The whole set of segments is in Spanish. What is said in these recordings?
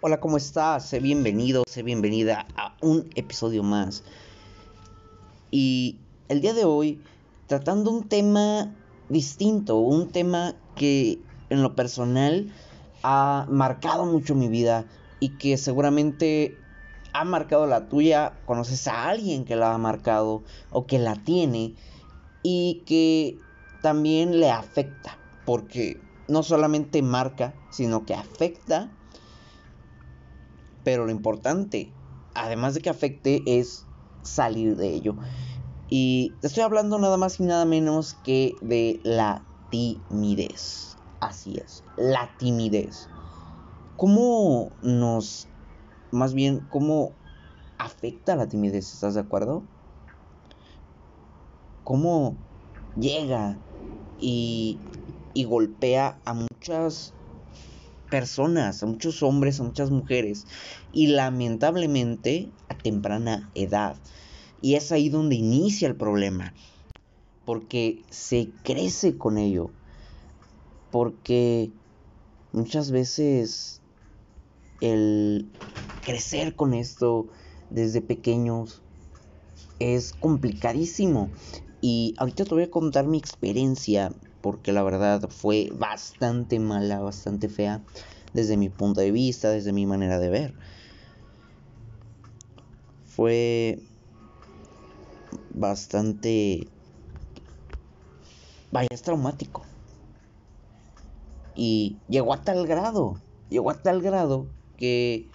Hola, ¿cómo estás? Sé bienvenido, sé bienvenida a un episodio más. Y el día de hoy, tratando un tema distinto, un tema que en lo personal ha marcado mucho mi vida y que seguramente ha marcado la tuya, conoces a alguien que la ha marcado o que la tiene y que también le afecta, porque no solamente marca, sino que afecta, pero lo importante, además de que afecte, es salir de ello. Y estoy hablando nada más y nada menos que de la timidez. Así es, la timidez. ¿Cómo nos, más bien, cómo afecta la timidez? ¿Estás de acuerdo? ¿Cómo llega y, y golpea a muchas personas, a muchos hombres, a muchas mujeres? Y lamentablemente a temprana edad. Y es ahí donde inicia el problema. Porque se crece con ello. Porque muchas veces el crecer con esto desde pequeños es complicadísimo. Y ahorita te voy a contar mi experiencia, porque la verdad fue bastante mala, bastante fea, desde mi punto de vista, desde mi manera de ver. Fue bastante... Vaya, es traumático. Y llegó a tal grado, llegó a tal grado que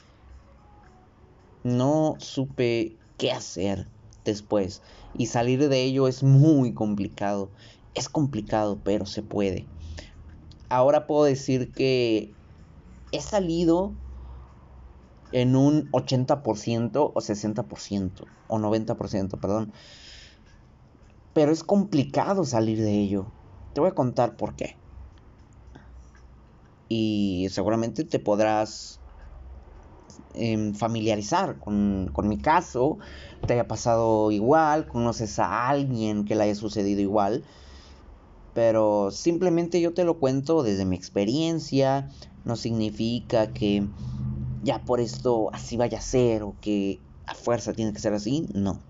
no supe qué hacer después. Y salir de ello es muy complicado. Es complicado, pero se puede. Ahora puedo decir que he salido en un 80% o 60% o 90%, perdón. Pero es complicado salir de ello. Te voy a contar por qué. Y seguramente te podrás Em, familiarizar con, con, mi caso, te haya pasado igual, conoces a alguien que le haya sucedido igual, pero simplemente yo te lo cuento desde mi experiencia, no significa que ya por esto así vaya a ser o que a fuerza tiene que ser así, no,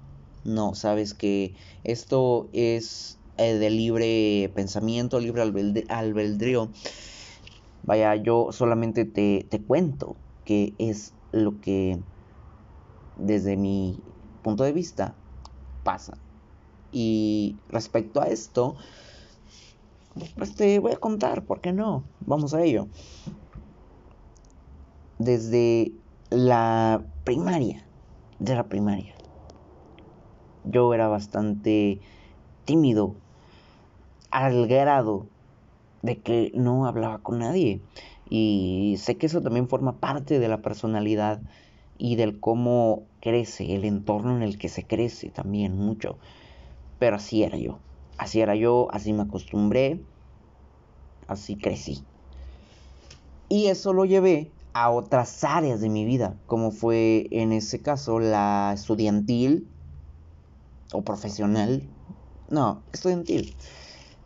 no, sabes que esto es eh, de libre pensamiento, libre albedrío. Vaya, yo solamente te, te cuento que es lo que desde mi punto de vista pasa. Y respecto a esto, pues te voy a contar, ¿por qué no? Vamos a ello. Desde la primaria, de la primaria, yo era bastante tímido al grado de que no hablaba con nadie. Y sé que eso también forma parte de la personalidad y del cómo crece, el entorno en el que se crece también mucho. Pero así era yo. Así era yo, así me acostumbré, así crecí. Y eso lo llevé a otras áreas de mi vida, como fue en ese caso la estudiantil o profesional. No, estudiantil.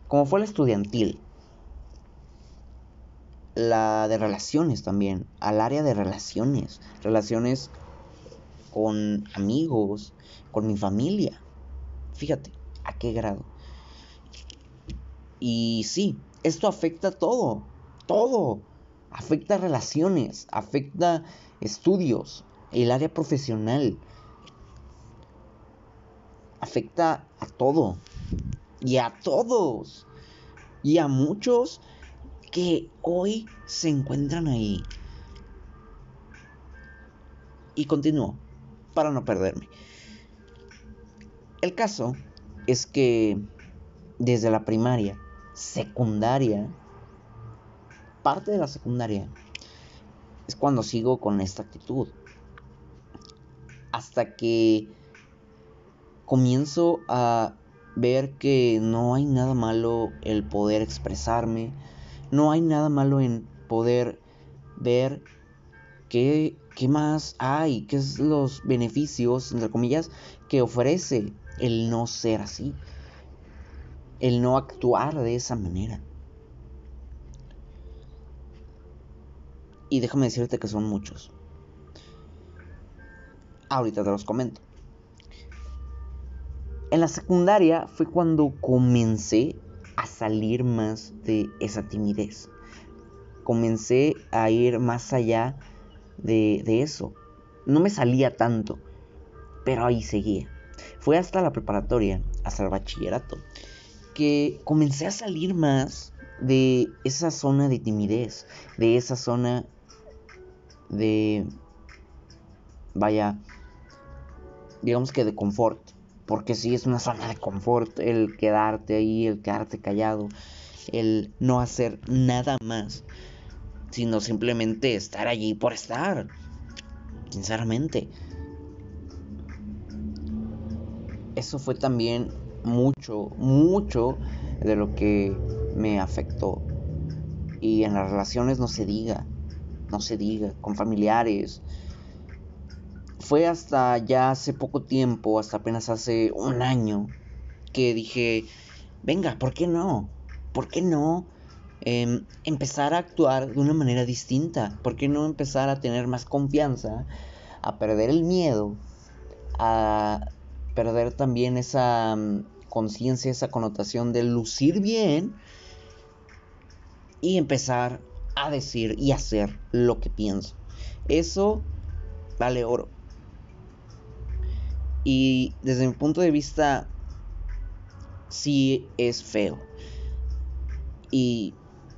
Como fue la estudiantil la de relaciones también, al área de relaciones, relaciones con amigos, con mi familia. Fíjate, a qué grado. Y sí, esto afecta todo, todo. Afecta relaciones, afecta estudios, el área profesional. Afecta a todo. Y a todos. Y a muchos que hoy se encuentran ahí. Y continúo, para no perderme. El caso es que desde la primaria, secundaria, parte de la secundaria, es cuando sigo con esta actitud. Hasta que comienzo a ver que no hay nada malo el poder expresarme, no hay nada malo en poder ver qué, qué más hay, qué es los beneficios, entre comillas, que ofrece el no ser así, el no actuar de esa manera. Y déjame decirte que son muchos. Ahorita te los comento. En la secundaria fue cuando comencé a salir más de esa timidez. Comencé a ir más allá de, de eso. No me salía tanto, pero ahí seguía. Fue hasta la preparatoria, hasta el bachillerato, que comencé a salir más de esa zona de timidez, de esa zona de, vaya, digamos que de confort. Porque sí es una zona de confort el quedarte ahí, el quedarte callado, el no hacer nada más, sino simplemente estar allí por estar. Sinceramente. Eso fue también mucho, mucho de lo que me afectó. Y en las relaciones no se diga, no se diga, con familiares, fue hasta ya hace poco tiempo, hasta apenas hace un año, que dije, venga, ¿por qué no? ¿Por qué no em, empezar a actuar de una manera distinta? ¿Por qué no empezar a tener más confianza? A perder el miedo, a perder también esa mm, conciencia, esa connotación de lucir bien y empezar a decir y hacer lo que pienso. Eso vale oro. Y desde mi punto de vista, sí es feo. Y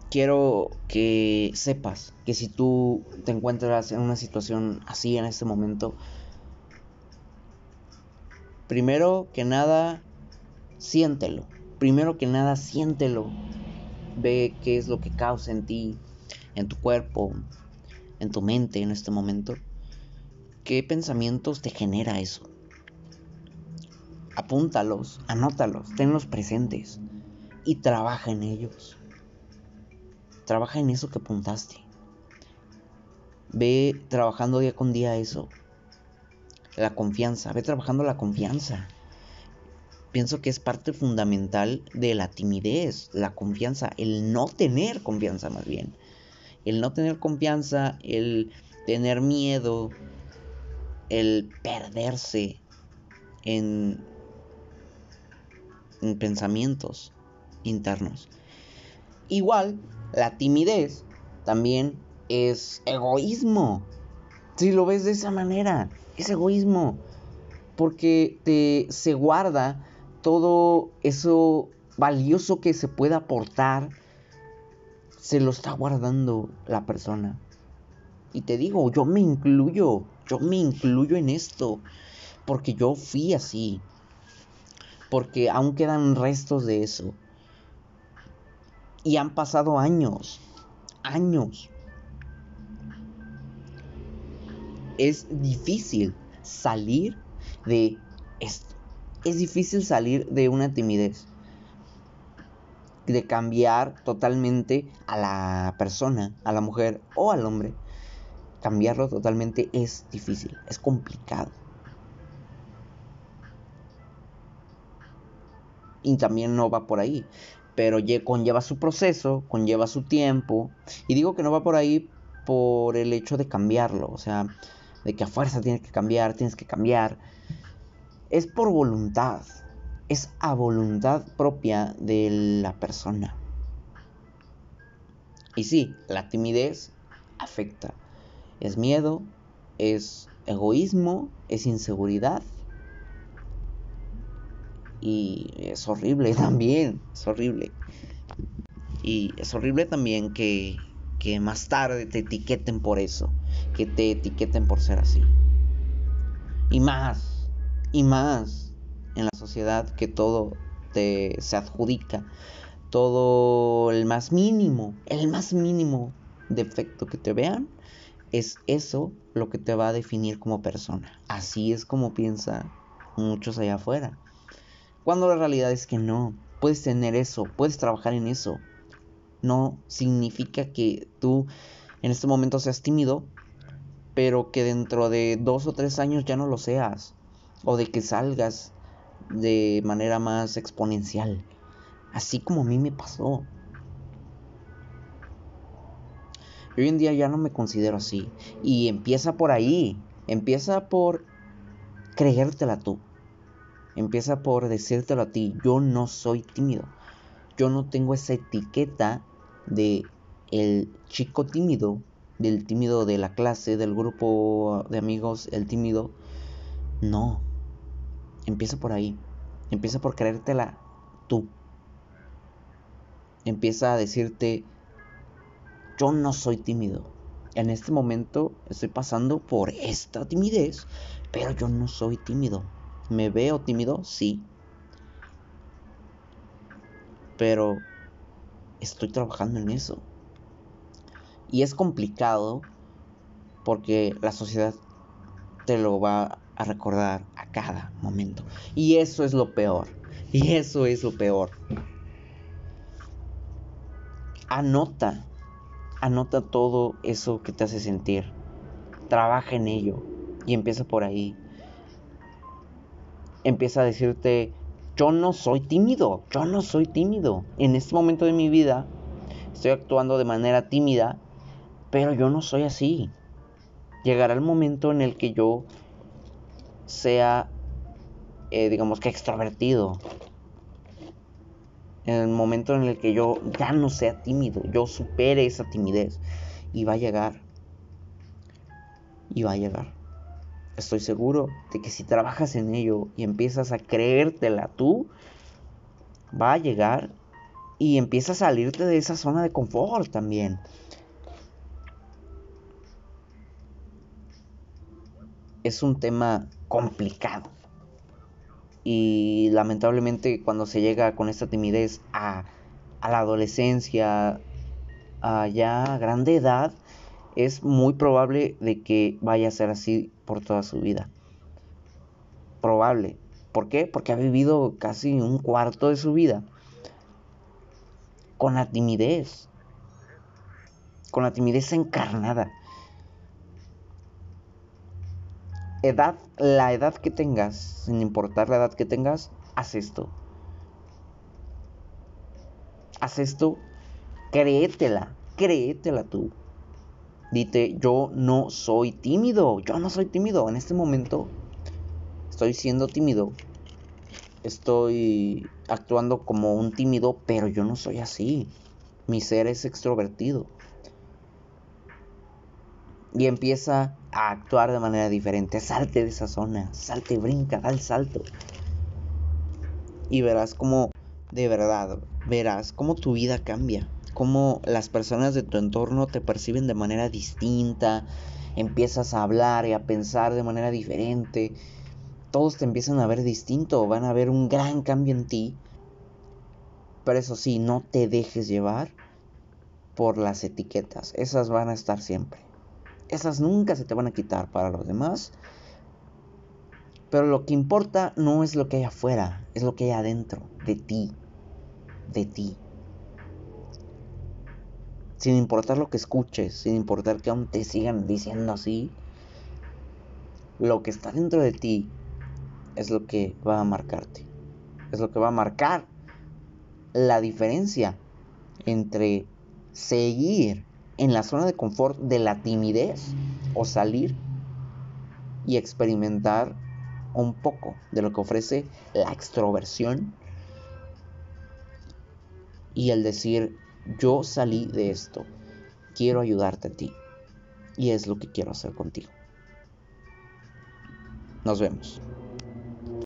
quiero que sepas que si tú te encuentras en una situación así en este momento, primero que nada, siéntelo. Primero que nada, siéntelo. Ve qué es lo que causa en ti, en tu cuerpo, en tu mente en este momento. ¿Qué pensamientos te genera eso? apúntalos, anótalos, tenlos presentes y trabaja en ellos. Trabaja en eso que apuntaste. Ve trabajando día con día eso. La confianza, ve trabajando la confianza. Pienso que es parte fundamental de la timidez, la confianza, el no tener confianza más bien. El no tener confianza, el tener miedo, el perderse en pensamientos internos. Igual, la timidez también es egoísmo. Si lo ves de esa manera, es egoísmo. Porque te se guarda todo eso valioso que se puede aportar. Se lo está guardando la persona. Y te digo, yo me incluyo. Yo me incluyo en esto. Porque yo fui así porque aún quedan restos de eso. Y han pasado años, años. Es difícil salir de esto. Es difícil salir de una timidez. De cambiar totalmente a la persona, a la mujer o al hombre. Cambiarlo totalmente es difícil, es complicado. y también no va por ahí. Pero conlleva su proceso, conlleva su tiempo. Y digo que no va por ahí por el hecho de cambiarlo. O sea, de que a fuerza tienes que cambiar, tienes que cambiar. Es por voluntad. Es a voluntad propia de la persona. Y sí, la timidez afecta. Es miedo, es egoísmo, es inseguridad y es horrible también, es horrible. Y es horrible también que, que más tarde te etiqueten por eso, que te etiqueten por ser así. Y más, y más en la sociedad que todo te, se adjudica, todo el más mínimo, el más mínimo defecto que te vean, es eso lo que te va a definir como persona. Así es como piensa muchos allá afuera. Cuando la realidad es que no. Puedes tener eso, puedes trabajar en eso. No significa que tú en este momento seas tímido, pero que dentro de dos o tres años ya no lo seas. O de que salgas de manera más exponencial. Así como a mí me pasó. Hoy en día ya no me considero así. Y empieza por ahí. Empieza por creértela tú. Empieza por decírtelo a ti. Yo no soy tímido. Yo no tengo esa etiqueta de el chico tímido, del tímido de la clase, del grupo de amigos, el tímido. No. Empieza por ahí. Empieza por creértela tú. Empieza a decirte, yo no soy tímido. En este momento estoy pasando por esta timidez, pero yo no soy tímido. ¿Me veo tímido? Sí. Pero estoy trabajando en eso. Y es complicado porque la sociedad te lo va a recordar a cada momento. Y eso es lo peor. Y eso es lo peor. Anota. Anota todo eso que te hace sentir. Trabaja en ello. Y empieza por ahí. Empieza a decirte, yo no soy tímido. Yo no soy tímido. En este momento de mi vida estoy actuando de manera tímida. Pero yo no soy así. Llegará el momento en el que yo sea, eh, digamos que extrovertido. En el momento en el que yo ya no sea tímido, yo supere esa timidez. Y va a llegar. Y va a llegar. Estoy seguro de que si trabajas en ello y empiezas a creértela tú, va a llegar y empieza a salirte de esa zona de confort también. Es un tema complicado. Y lamentablemente cuando se llega con esta timidez a, a la adolescencia, a ya grande edad, es muy probable de que vaya a ser así por toda su vida. Probable. ¿Por qué? Porque ha vivido casi un cuarto de su vida con la timidez. Con la timidez encarnada edad, la edad que tengas, sin importar la edad que tengas, haz esto. Haz esto, créetela, créetela tú. Dite, yo no soy tímido, yo no soy tímido. En este momento estoy siendo tímido. Estoy actuando como un tímido, pero yo no soy así. Mi ser es extrovertido y empieza a actuar de manera diferente. Salte de esa zona, salte, brinca, da el salto. Y verás cómo, de verdad, verás cómo tu vida cambia. Cómo las personas de tu entorno te perciben de manera distinta. Empiezas a hablar y a pensar de manera diferente. Todos te empiezan a ver distinto. Van a ver un gran cambio en ti. Pero eso sí, no te dejes llevar por las etiquetas. Esas van a estar siempre esas nunca se te van a quitar para los demás. Pero lo que importa no es lo que hay afuera, es lo que hay adentro, de ti, de ti. Sin importar lo que escuches, sin importar que aún te sigan diciendo así, lo que está dentro de ti es lo que va a marcarte. Es lo que va a marcar la diferencia entre seguir en la zona de confort de la timidez o salir y experimentar un poco de lo que ofrece la extroversión y el decir yo salí de esto, quiero ayudarte a ti y es lo que quiero hacer contigo. Nos vemos.